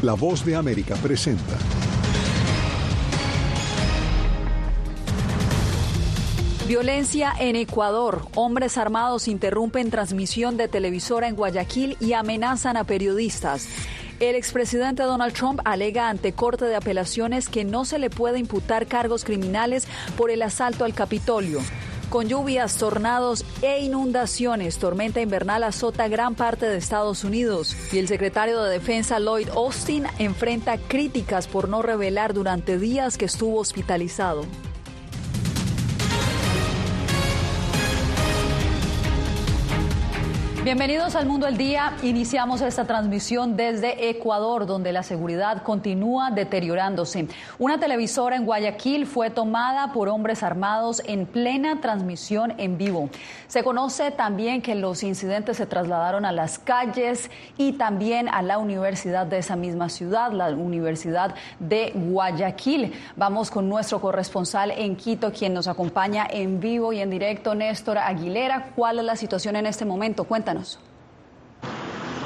La voz de América presenta. Violencia en Ecuador. Hombres armados interrumpen transmisión de televisora en Guayaquil y amenazan a periodistas. El expresidente Donald Trump alega ante Corte de Apelaciones que no se le puede imputar cargos criminales por el asalto al Capitolio. Con lluvias, tornados e inundaciones, tormenta invernal azota gran parte de Estados Unidos y el secretario de Defensa Lloyd Austin enfrenta críticas por no revelar durante días que estuvo hospitalizado. Bienvenidos al Mundo del Día. Iniciamos esta transmisión desde Ecuador, donde la seguridad continúa deteriorándose. Una televisora en Guayaquil fue tomada por hombres armados en plena transmisión en vivo. Se conoce también que los incidentes se trasladaron a las calles y también a la universidad de esa misma ciudad, la Universidad de Guayaquil. Vamos con nuestro corresponsal en Quito, quien nos acompaña en vivo y en directo, Néstor Aguilera. ¿Cuál es la situación en este momento? Cuéntanos.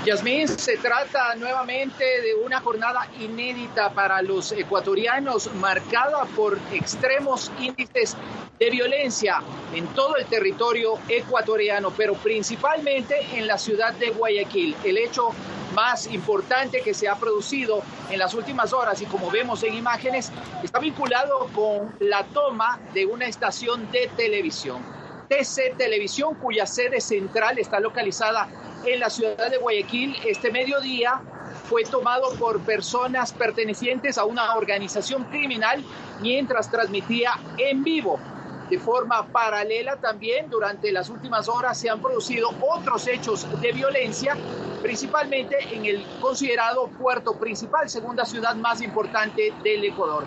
Yasmín, se trata nuevamente de una jornada inédita para los ecuatorianos, marcada por extremos índices de violencia en todo el territorio ecuatoriano, pero principalmente en la ciudad de Guayaquil. El hecho más importante que se ha producido en las últimas horas y como vemos en imágenes, está vinculado con la toma de una estación de televisión. TC Televisión, cuya sede central está localizada en la ciudad de Guayaquil, este mediodía fue tomado por personas pertenecientes a una organización criminal mientras transmitía en vivo. De forma paralela también durante las últimas horas se han producido otros hechos de violencia, principalmente en el considerado puerto principal, segunda ciudad más importante del Ecuador.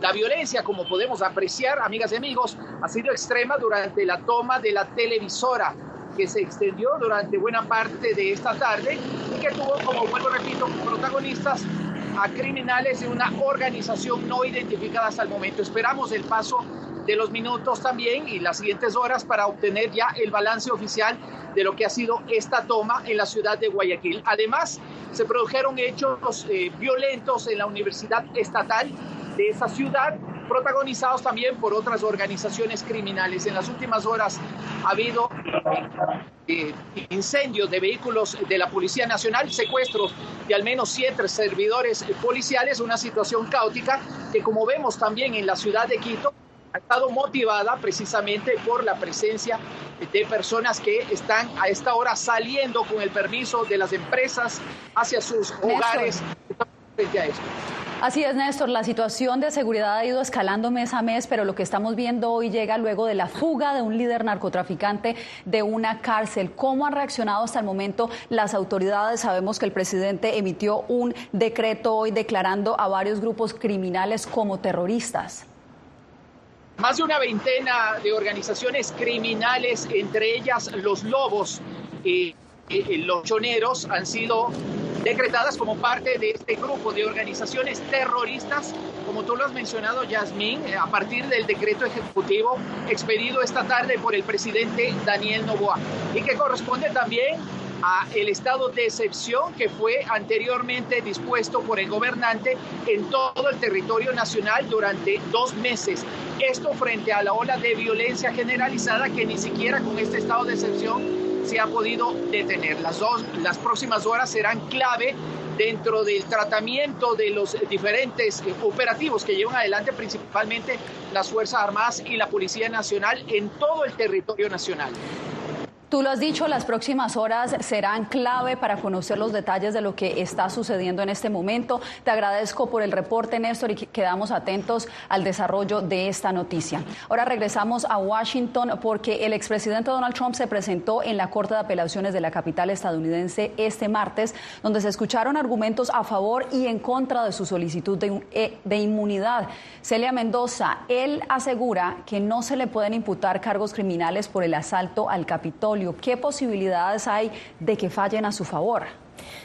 La violencia, como podemos apreciar, amigas y amigos, ha sido extrema durante la toma de la televisora que se extendió durante buena parte de esta tarde y que tuvo, como vuelvo repito, protagonistas a criminales de una organización no identificada hasta el momento. Esperamos el paso de los minutos también y las siguientes horas para obtener ya el balance oficial de lo que ha sido esta toma en la ciudad de Guayaquil. Además, se produjeron hechos eh, violentos en la Universidad Estatal de esa ciudad, protagonizados también por otras organizaciones criminales. En las últimas horas ha habido eh, incendios de vehículos de la Policía Nacional, secuestros de al menos siete servidores policiales, una situación caótica que como vemos también en la ciudad de Quito, ha estado motivada precisamente por la presencia de personas que están a esta hora saliendo con el permiso de las empresas hacia sus hogares frente a esto. Así es, Néstor. La situación de seguridad ha ido escalando mes a mes, pero lo que estamos viendo hoy llega luego de la fuga de un líder narcotraficante de una cárcel. ¿Cómo han reaccionado hasta el momento las autoridades? Sabemos que el presidente emitió un decreto hoy declarando a varios grupos criminales como terroristas. Más de una veintena de organizaciones criminales, entre ellas los lobos y los choneros, han sido decretadas como parte de este grupo de organizaciones terroristas, como tú lo has mencionado, Yasmín, a partir del decreto ejecutivo expedido esta tarde por el presidente Daniel Novoa y que corresponde también a el estado de excepción que fue anteriormente dispuesto por el gobernante en todo el territorio nacional durante dos meses. Esto frente a la ola de violencia generalizada que ni siquiera con este estado de excepción se ha podido detener. Las, dos, las próximas horas serán clave dentro del tratamiento de los diferentes operativos que llevan adelante principalmente las Fuerzas Armadas y la Policía Nacional en todo el territorio nacional. Tú lo has dicho, las próximas horas serán clave para conocer los detalles de lo que está sucediendo en este momento. Te agradezco por el reporte, Néstor, y quedamos atentos al desarrollo de esta noticia. Ahora regresamos a Washington porque el expresidente Donald Trump se presentó en la Corte de Apelaciones de la capital estadounidense este martes, donde se escucharon argumentos a favor y en contra de su solicitud de, eh, inmunidad. Celia Mendoza, él asegura que no se le pueden imputar cargos criminales por el asalto al Capitolio ¿Qué posibilidades hay de que fallen a su favor?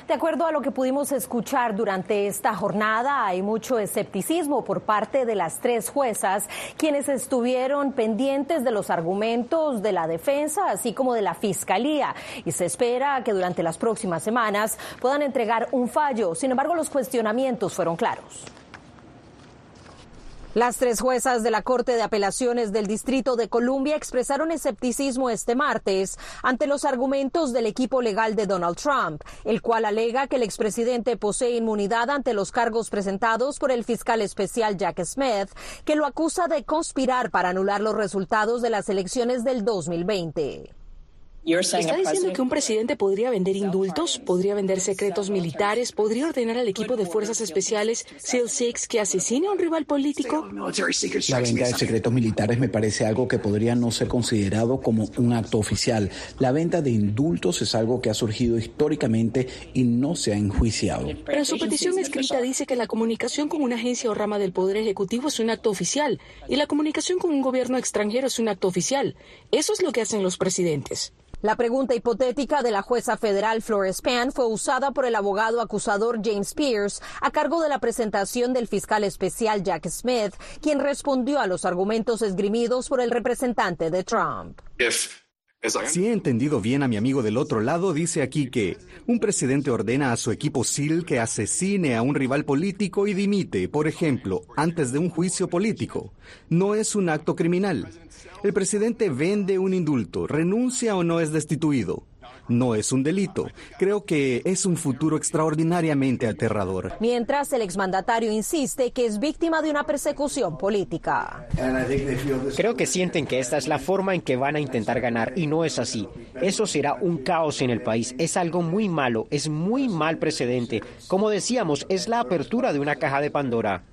De acuerdo a lo que pudimos escuchar durante esta jornada, hay mucho escepticismo por parte de las tres juezas, quienes estuvieron pendientes de los argumentos de la defensa, así como de la fiscalía, y se espera que durante las próximas semanas puedan entregar un fallo. Sin embargo, los cuestionamientos fueron claros. Las tres juezas de la Corte de Apelaciones del Distrito de Columbia expresaron escepticismo este martes ante los argumentos del equipo legal de Donald Trump, el cual alega que el expresidente posee inmunidad ante los cargos presentados por el fiscal especial Jack Smith, que lo acusa de conspirar para anular los resultados de las elecciones del 2020. ¿Está diciendo que un presidente podría vender indultos, podría vender secretos militares, podría ordenar al equipo de fuerzas especiales SEAL Six que asesine a un rival político? La venta de secretos militares me parece algo que podría no ser considerado como un acto oficial. La venta de indultos es algo que ha surgido históricamente y no se ha enjuiciado. Pero en su petición escrita dice que la comunicación con una agencia o rama del Poder Ejecutivo es un acto oficial y la comunicación con un gobierno extranjero es un acto oficial. Eso es lo que hacen los presidentes. La pregunta hipotética de la jueza federal Flores Pan fue usada por el abogado acusador James Pierce a cargo de la presentación del fiscal especial Jack Smith, quien respondió a los argumentos esgrimidos por el representante de Trump. Si he entendido bien a mi amigo del otro lado, dice aquí que un presidente ordena a su equipo SEAL que asesine a un rival político y dimite, por ejemplo, antes de un juicio político. No es un acto criminal. El presidente vende un indulto, renuncia o no es destituido. No es un delito. Creo que es un futuro extraordinariamente aterrador. Mientras el exmandatario insiste que es víctima de una persecución política. Creo que sienten que esta es la forma en que van a intentar ganar y no es así. Eso será un caos en el país. Es algo muy malo, es muy mal precedente. Como decíamos, es la apertura de una caja de Pandora.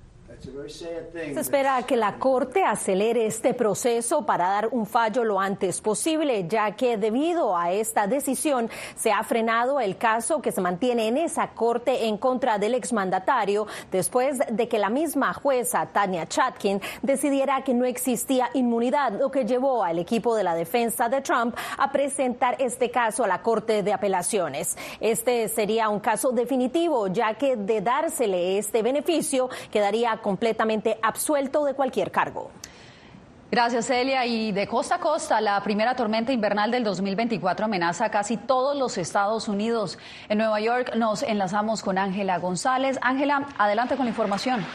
Se espera que la Corte acelere este proceso para dar un fallo lo antes posible, ya que debido a esta decisión se ha frenado el caso que se mantiene en esa Corte en contra del exmandatario después de que la misma jueza Tania Chatkin decidiera que no existía inmunidad, lo que llevó al equipo de la defensa de Trump a presentar este caso a la Corte de Apelaciones. Este sería un caso definitivo, ya que de dársele este beneficio quedaría con completamente absuelto de cualquier cargo. Gracias, Celia. Y de costa a costa, la primera tormenta invernal del 2024 amenaza a casi todos los Estados Unidos. En Nueva York nos enlazamos con Ángela González. Ángela, adelante con la información.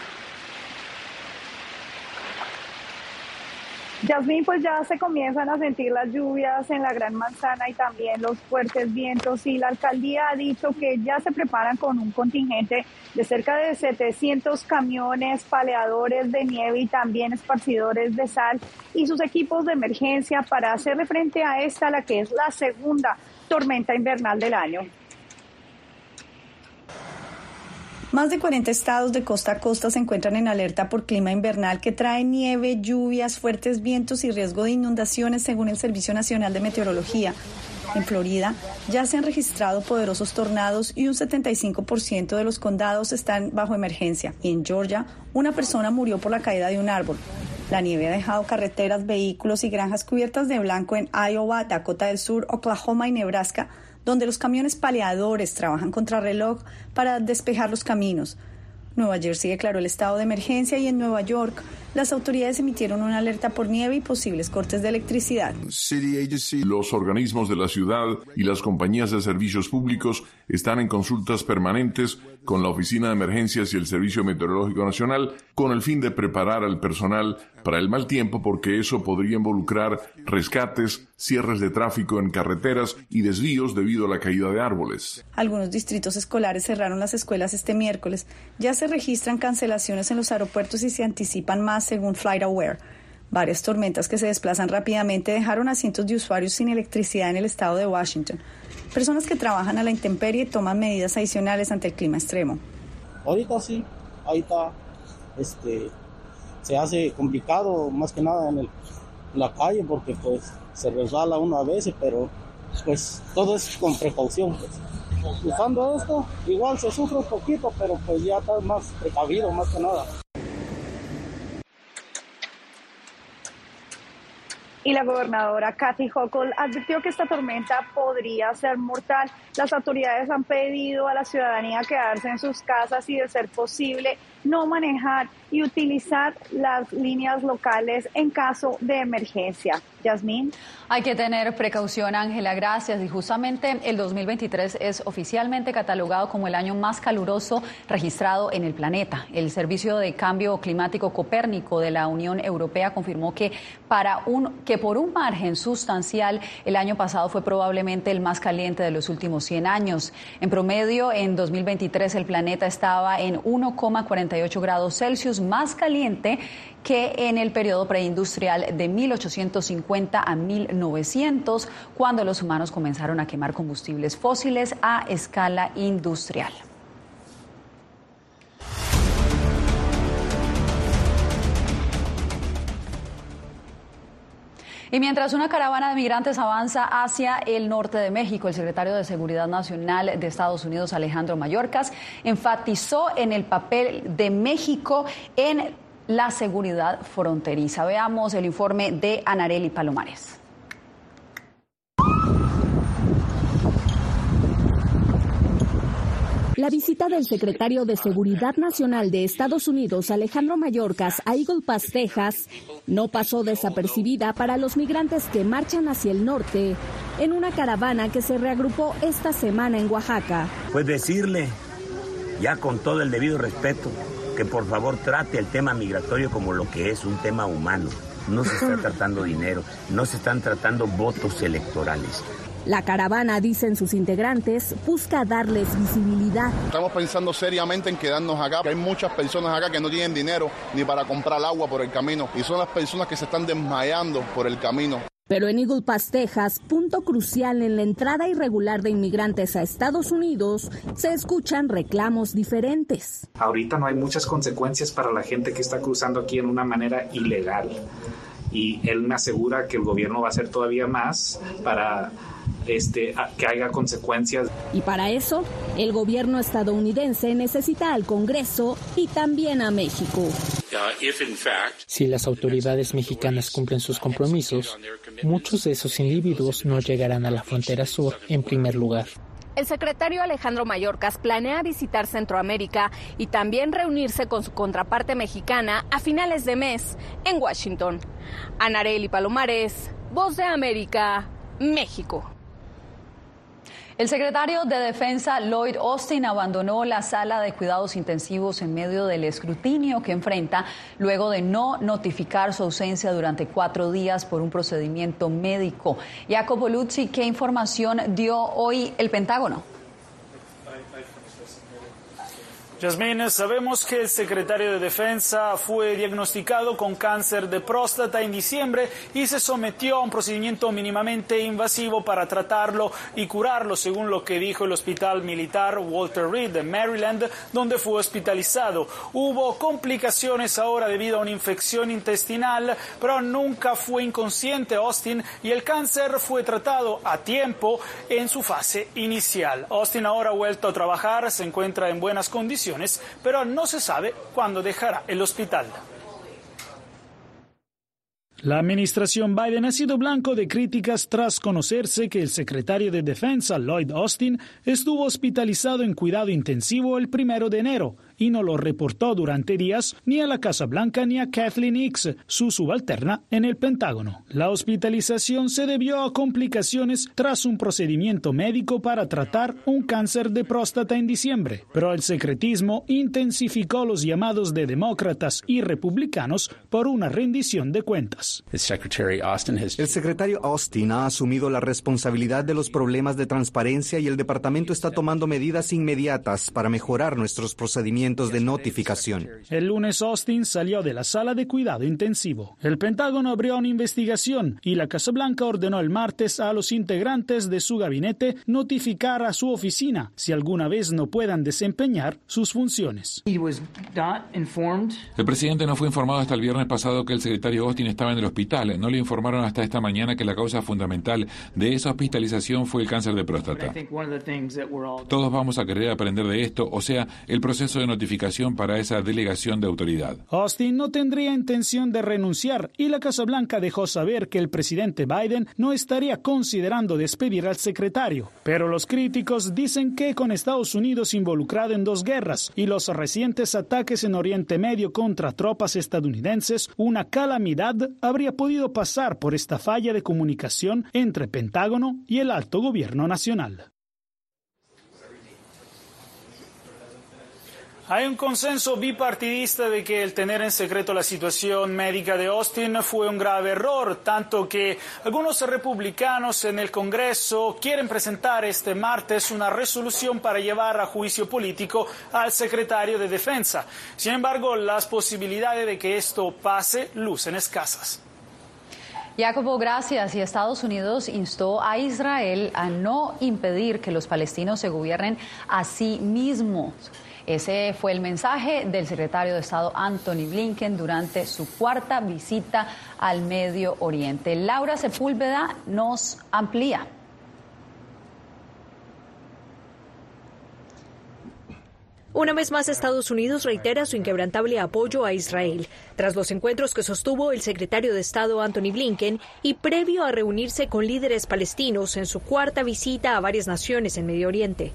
Yasmín, pues ya se comienzan a sentir las lluvias en la Gran Manzana y también los fuertes vientos y la alcaldía ha dicho que ya se preparan con un contingente de cerca de 700 camiones, paleadores de nieve y también esparcidores de sal y sus equipos de emergencia para hacerle frente a esta, la que es la segunda tormenta invernal del año. Más de 40 estados de costa a costa se encuentran en alerta por clima invernal que trae nieve, lluvias, fuertes vientos y riesgo de inundaciones según el Servicio Nacional de Meteorología. En Florida ya se han registrado poderosos tornados y un 75% de los condados están bajo emergencia. Y en Georgia, una persona murió por la caída de un árbol. La nieve ha dejado carreteras, vehículos y granjas cubiertas de blanco en Iowa, Dakota del Sur, Oklahoma y Nebraska, donde los camiones paleadores trabajan contra reloj para despejar los caminos. Nueva Jersey declaró el estado de emergencia y en Nueva York las autoridades emitieron una alerta por nieve y posibles cortes de electricidad. Los organismos de la ciudad y las compañías de servicios públicos están en consultas permanentes con la Oficina de Emergencias y el Servicio Meteorológico Nacional con el fin de preparar al personal para el mal tiempo porque eso podría involucrar rescates, cierres de tráfico en carreteras y desvíos debido a la caída de árboles. Algunos distritos escolares cerraron las escuelas este miércoles. Ya se registran cancelaciones en los aeropuertos y se anticipan más según FlightAware. Varias tormentas que se desplazan rápidamente dejaron a cientos de usuarios sin electricidad en el estado de Washington. Personas que trabajan a la intemperie toman medidas adicionales ante el clima extremo. Ahorita sí, está, este, se hace complicado más que nada en, la calle porque pues se resbala uno a veces, pero pues todo es con precaución. Pues. Usando esto, igual se sufre un poquito, pero pues ya está más precavido más que nada. Y la gobernadora Kathy Hochul advirtió que esta tormenta podría ser mortal. Las autoridades han pedido a la ciudadanía quedarse en sus casas y, de ser posible, no manejar y utilizar las líneas locales en caso de emergencia. Yasmín. Hay que tener precaución, Ángela, gracias. Y justamente el 2023 es oficialmente catalogado como el año más caluroso registrado en el planeta. El Servicio de Cambio Climático Copérnico de la Unión Europea confirmó que, para un, que por un margen sustancial el año pasado fue probablemente el más caliente de los últimos 100 años. En promedio, en 2023 el planeta estaba en 1,48 grados Celsius más caliente que en el periodo preindustrial de 1850 a 1900, cuando los humanos comenzaron a quemar combustibles fósiles a escala industrial. Y mientras una caravana de migrantes avanza hacia el norte de México, el secretario de Seguridad Nacional de Estados Unidos, Alejandro Mayorkas, enfatizó en el papel de México en la seguridad fronteriza. Veamos el informe de Anareli Palomares. La visita del secretario de Seguridad Nacional de Estados Unidos, Alejandro Mayorkas, a Eagle Pass, Texas, no pasó desapercibida para los migrantes que marchan hacia el norte en una caravana que se reagrupó esta semana en Oaxaca. Pues decirle, ya con todo el debido respeto, que por favor trate el tema migratorio como lo que es, un tema humano. No se está tratando dinero, no se están tratando votos electorales. La caravana, dicen sus integrantes, busca darles visibilidad. Estamos pensando seriamente en quedarnos acá. Hay muchas personas acá que no tienen dinero ni para comprar agua por el camino y son las personas que se están desmayando por el camino. Pero en Eagle Pass, Texas, punto crucial en la entrada irregular de inmigrantes a Estados Unidos, se escuchan reclamos diferentes. Ahorita no hay muchas consecuencias para la gente que está cruzando aquí en una manera ilegal. Y él me asegura que el gobierno va a hacer todavía más para este, que haya consecuencias. Y para eso, el gobierno estadounidense necesita al Congreso y también a México. Si las autoridades mexicanas cumplen sus compromisos, muchos de esos individuos no llegarán a la frontera sur en primer lugar. El secretario Alejandro Mayorkas planea visitar Centroamérica y también reunirse con su contraparte mexicana a finales de mes en Washington. Anareli Palomares, Voz de América, México. El secretario de Defensa Lloyd Austin abandonó la sala de cuidados intensivos en medio del escrutinio que enfrenta luego de no notificar su ausencia durante cuatro días por un procedimiento médico. Jacopo Luzzi, ¿qué información dio hoy el Pentágono? Yasmín, sabemos que el secretario de Defensa fue diagnosticado con cáncer de próstata en diciembre y se sometió a un procedimiento mínimamente invasivo para tratarlo y curarlo, según lo que dijo el Hospital Militar Walter Reed de Maryland, donde fue hospitalizado. Hubo complicaciones ahora debido a una infección intestinal, pero nunca fue inconsciente Austin y el cáncer fue tratado a tiempo en su fase inicial. Austin ahora ha vuelto a trabajar, se encuentra en buenas condiciones pero no se sabe cuándo dejará el hospital. La administración Biden ha sido blanco de críticas tras conocerse que el secretario de Defensa, Lloyd Austin, estuvo hospitalizado en cuidado intensivo el primero de enero y no lo reportó durante días ni a la Casa Blanca ni a Kathleen Hicks, su subalterna en el Pentágono. La hospitalización se debió a complicaciones tras un procedimiento médico para tratar un cáncer de próstata en diciembre, pero el secretismo intensificó los llamados de demócratas y republicanos por una rendición de cuentas. El secretario Austin ha asumido la responsabilidad de los problemas de transparencia y el departamento está tomando medidas inmediatas para mejorar nuestros procedimientos de notificación. El lunes Austin salió de la sala de cuidado intensivo. El Pentágono abrió una investigación y la Casa Blanca ordenó el martes a los integrantes de su gabinete notificar a su oficina si alguna vez no puedan desempeñar sus funciones. El presidente no fue informado hasta el viernes pasado que el secretario Austin estaba en el hospital. No le informaron hasta esta mañana que la causa fundamental de esa hospitalización fue el cáncer de próstata. Todos vamos a querer aprender de esto, o sea, el proceso de notificación para esa delegación de autoridad. Austin no tendría intención de renunciar y la Casa Blanca dejó saber que el presidente Biden no estaría considerando despedir al secretario. Pero los críticos dicen que con Estados Unidos involucrado en dos guerras y los recientes ataques en Oriente Medio contra tropas estadounidenses, una calamidad habría podido pasar por esta falla de comunicación entre Pentágono y el alto gobierno nacional. Hay un consenso bipartidista de que el tener en secreto la situación médica de Austin fue un grave error, tanto que algunos republicanos en el Congreso quieren presentar este martes una resolución para llevar a juicio político al secretario de Defensa. Sin embargo, las posibilidades de que esto pase lucen escasas. Jacobo, gracias. Y Estados Unidos instó a Israel a no impedir que los palestinos se gobiernen a sí mismos. Ese fue el mensaje del secretario de Estado Anthony Blinken durante su cuarta visita al Medio Oriente. Laura Sepúlveda nos amplía. Una vez más, Estados Unidos reitera su inquebrantable apoyo a Israel, tras los encuentros que sostuvo el secretario de Estado Anthony Blinken y previo a reunirse con líderes palestinos en su cuarta visita a varias naciones en Medio Oriente.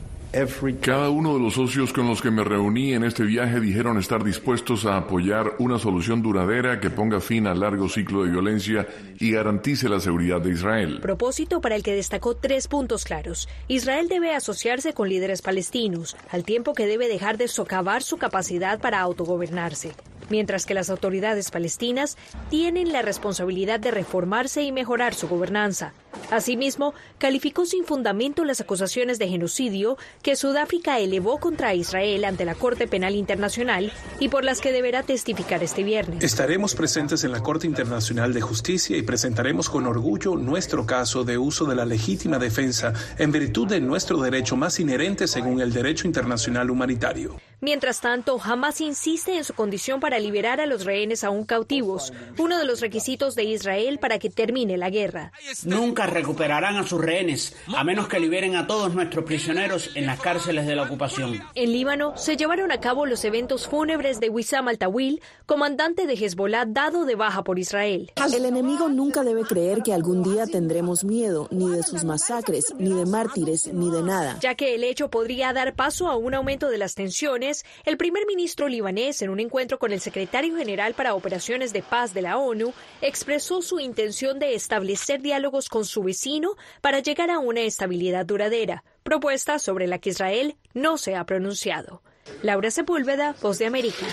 Cada uno de los socios con los que me reuní en este viaje dijeron estar dispuestos a apoyar una solución duradera que ponga fin al largo ciclo de violencia y garantice la seguridad de Israel. Propósito para el que destacó tres puntos claros. Israel debe asociarse con líderes palestinos, al tiempo que debe dejar de socavar su capacidad para autogobernarse mientras que las autoridades palestinas tienen la responsabilidad de reformarse y mejorar su gobernanza. Asimismo, calificó sin fundamento las acusaciones de genocidio que Sudáfrica elevó contra Israel ante la Corte Penal Internacional y por las que deberá testificar este viernes. Estaremos presentes en la Corte Internacional de Justicia y presentaremos con orgullo nuestro caso de uso de la legítima defensa en virtud de nuestro derecho más inherente según el derecho internacional humanitario. Mientras tanto, Hamas insiste en su condición para liberar a los rehenes aún cautivos, uno de los requisitos de Israel para que termine la guerra. Nunca recuperarán a sus rehenes, a menos que liberen a todos nuestros prisioneros en las cárceles de la ocupación. En Líbano se llevaron a cabo los eventos fúnebres de Wissam al-Tawil, comandante de Hezbollah dado de baja por Israel. El enemigo nunca debe creer que algún día tendremos miedo, ni de sus masacres, ni de mártires, ni de nada. Ya que el hecho podría dar paso a un aumento de las tensiones el primer ministro libanés, en un encuentro con el secretario general para operaciones de paz de la ONU, expresó su intención de establecer diálogos con su vecino para llegar a una estabilidad duradera, propuesta sobre la que Israel no se ha pronunciado. Laura Sepúlveda, Voz de América.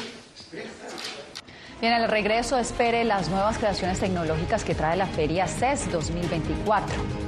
En el regreso espere las nuevas creaciones tecnológicas que trae la feria CES 2024.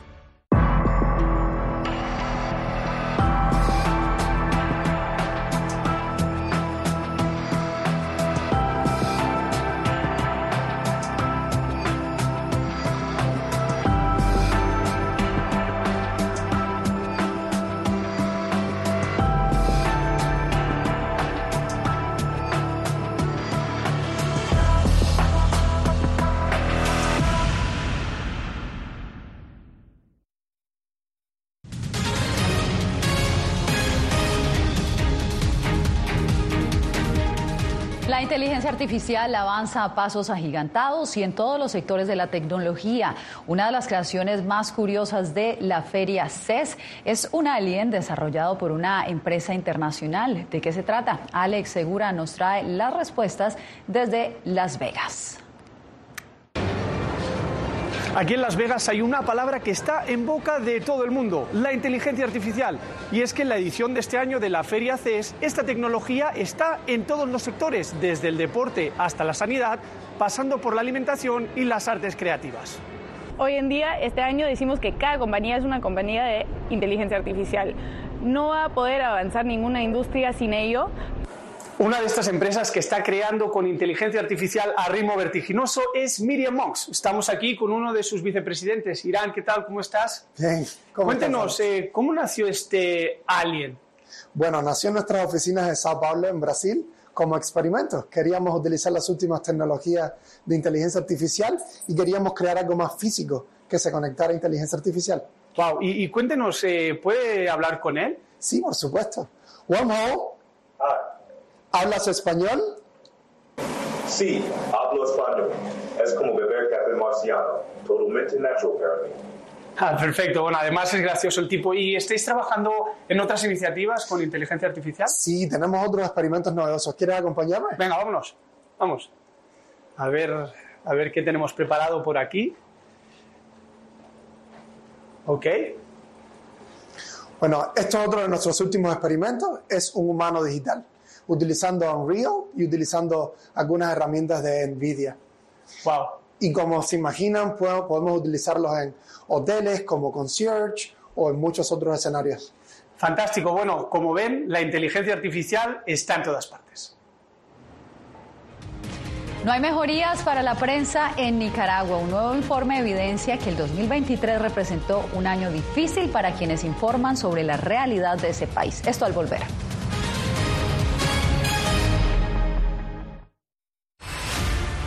La inteligencia artificial avanza a pasos agigantados y en todos los sectores de la tecnología. Una de las creaciones más curiosas de la feria CES es un alien desarrollado por una empresa internacional. ¿De qué se trata? Alex Segura nos trae las respuestas desde Las Vegas. Aquí en Las Vegas hay una palabra que está en boca de todo el mundo, la inteligencia artificial. Y es que en la edición de este año de la Feria CES, esta tecnología está en todos los sectores, desde el deporte hasta la sanidad, pasando por la alimentación y las artes creativas. Hoy en día, este año, decimos que cada compañía es una compañía de inteligencia artificial. No va a poder avanzar ninguna industria sin ello, una de estas empresas que está creando con inteligencia artificial a ritmo vertiginoso es Miriam Monks. Estamos aquí con uno de sus vicepresidentes. Irán, ¿qué tal? ¿Cómo estás? Bien. ¿cómo Cuéntenos, eh, ¿cómo nació este alien? Bueno, nació en nuestras oficinas de Sao Paulo, en Brasil, como experimento. Queríamos utilizar las últimas tecnologías de inteligencia artificial y queríamos crear algo más físico que se conectara a inteligencia artificial. Wow, y, cuéntenos, eh, ¿puede hablar con él? Sí, por supuesto. Wormhole. ¿Hablas español? Sí, hablo español. Es como beber café marciano. Totalmente natural para mí. Ah, perfecto. Bueno, además es gracioso el tipo. ¿Y estáis trabajando en otras iniciativas con inteligencia artificial? Sí, tenemos otros experimentos novedosos. ¿Quieres acompañarme? Venga, vámonos. Vamos. A ver, a ver qué tenemos preparado por aquí. Ok. Bueno, esto es otro de nuestros últimos experimentos. Es un humano digital utilizando Unreal y utilizando algunas herramientas de NVIDIA. Wow. Y como se imaginan, podemos utilizarlos en hoteles como concierge o en muchos otros escenarios. Fantástico. Bueno, como ven, la inteligencia artificial está en todas partes. No hay mejorías para la prensa en Nicaragua. Un nuevo informe evidencia que el 2023 representó un año difícil para quienes informan sobre la realidad de ese país. Esto al volver.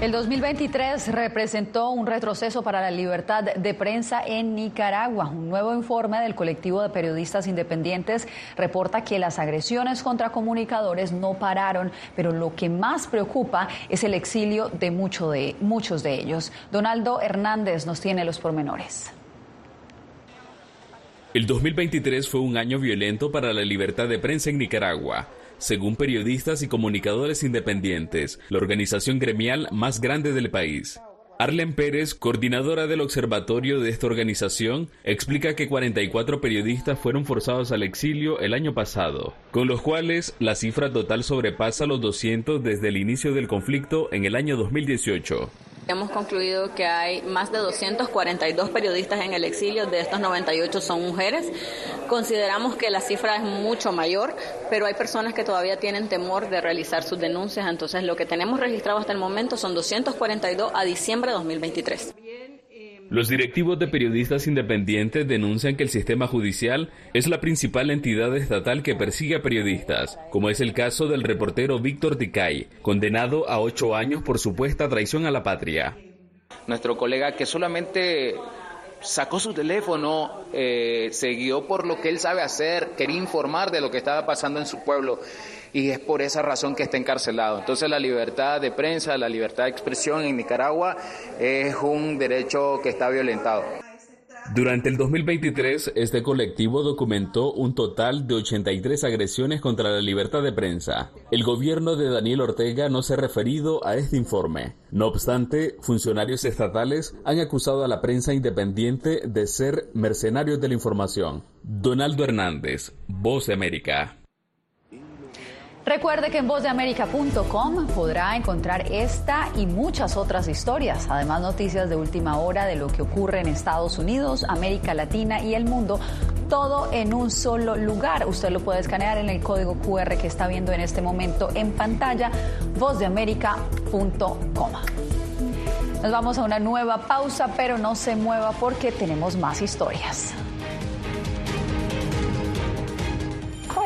El 2023 representó un retroceso para la libertad de prensa en Nicaragua. Un nuevo informe del colectivo de periodistas independientes reporta que las agresiones contra comunicadores no pararon, pero lo que más preocupa es el exilio de, mucho de muchos de ellos. Donaldo Hernández nos tiene los pormenores. El 2023 fue un año violento para la libertad de prensa en Nicaragua según periodistas y comunicadores independientes, la organización gremial más grande del país. Arlen Pérez, coordinadora del observatorio de esta organización, explica que 44 periodistas fueron forzados al exilio el año pasado, con los cuales la cifra total sobrepasa los 200 desde el inicio del conflicto en el año 2018. Hemos concluido que hay más de 242 periodistas en el exilio, de estos 98 son mujeres. Consideramos que la cifra es mucho mayor, pero hay personas que todavía tienen temor de realizar sus denuncias, entonces lo que tenemos registrado hasta el momento son 242 a diciembre de 2023. Los directivos de periodistas independientes denuncian que el sistema judicial es la principal entidad estatal que persigue a periodistas, como es el caso del reportero Víctor Ticay, condenado a ocho años por supuesta traición a la patria. Nuestro colega que solamente sacó su teléfono, eh, se guió por lo que él sabe hacer, quería informar de lo que estaba pasando en su pueblo y es por esa razón que está encarcelado. Entonces la libertad de prensa, la libertad de expresión en Nicaragua es un derecho que está violentado. Durante el 2023, este colectivo documentó un total de 83 agresiones contra la libertad de prensa. El gobierno de Daniel Ortega no se ha referido a este informe. No obstante, funcionarios estatales han acusado a la prensa independiente de ser mercenarios de la información. Donaldo Hernández, Voz América. Recuerde que en vozdeamerica.com podrá encontrar esta y muchas otras historias, además noticias de última hora de lo que ocurre en Estados Unidos, América Latina y el mundo, todo en un solo lugar. Usted lo puede escanear en el código QR que está viendo en este momento en pantalla, vozdeamerica.com. Nos vamos a una nueva pausa, pero no se mueva porque tenemos más historias.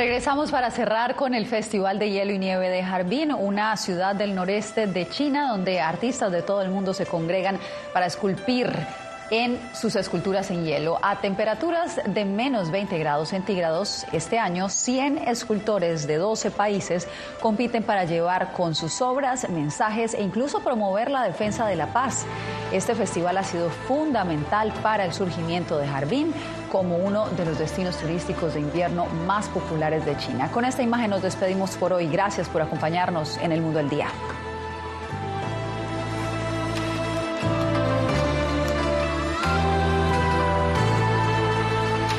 Regresamos para cerrar con el Festival de Hielo y Nieve de Harbin, una ciudad del noreste de China donde artistas de todo el mundo se congregan para esculpir en sus esculturas en hielo. A temperaturas de menos 20 grados centígrados este año, 100 escultores de 12 países compiten para llevar con sus obras mensajes e incluso promover la defensa de la paz. Este festival ha sido fundamental para el surgimiento de Harbin como uno de los destinos turísticos de invierno más populares de China. Con esta imagen nos despedimos por hoy. Gracias por acompañarnos en el Mundo del Día.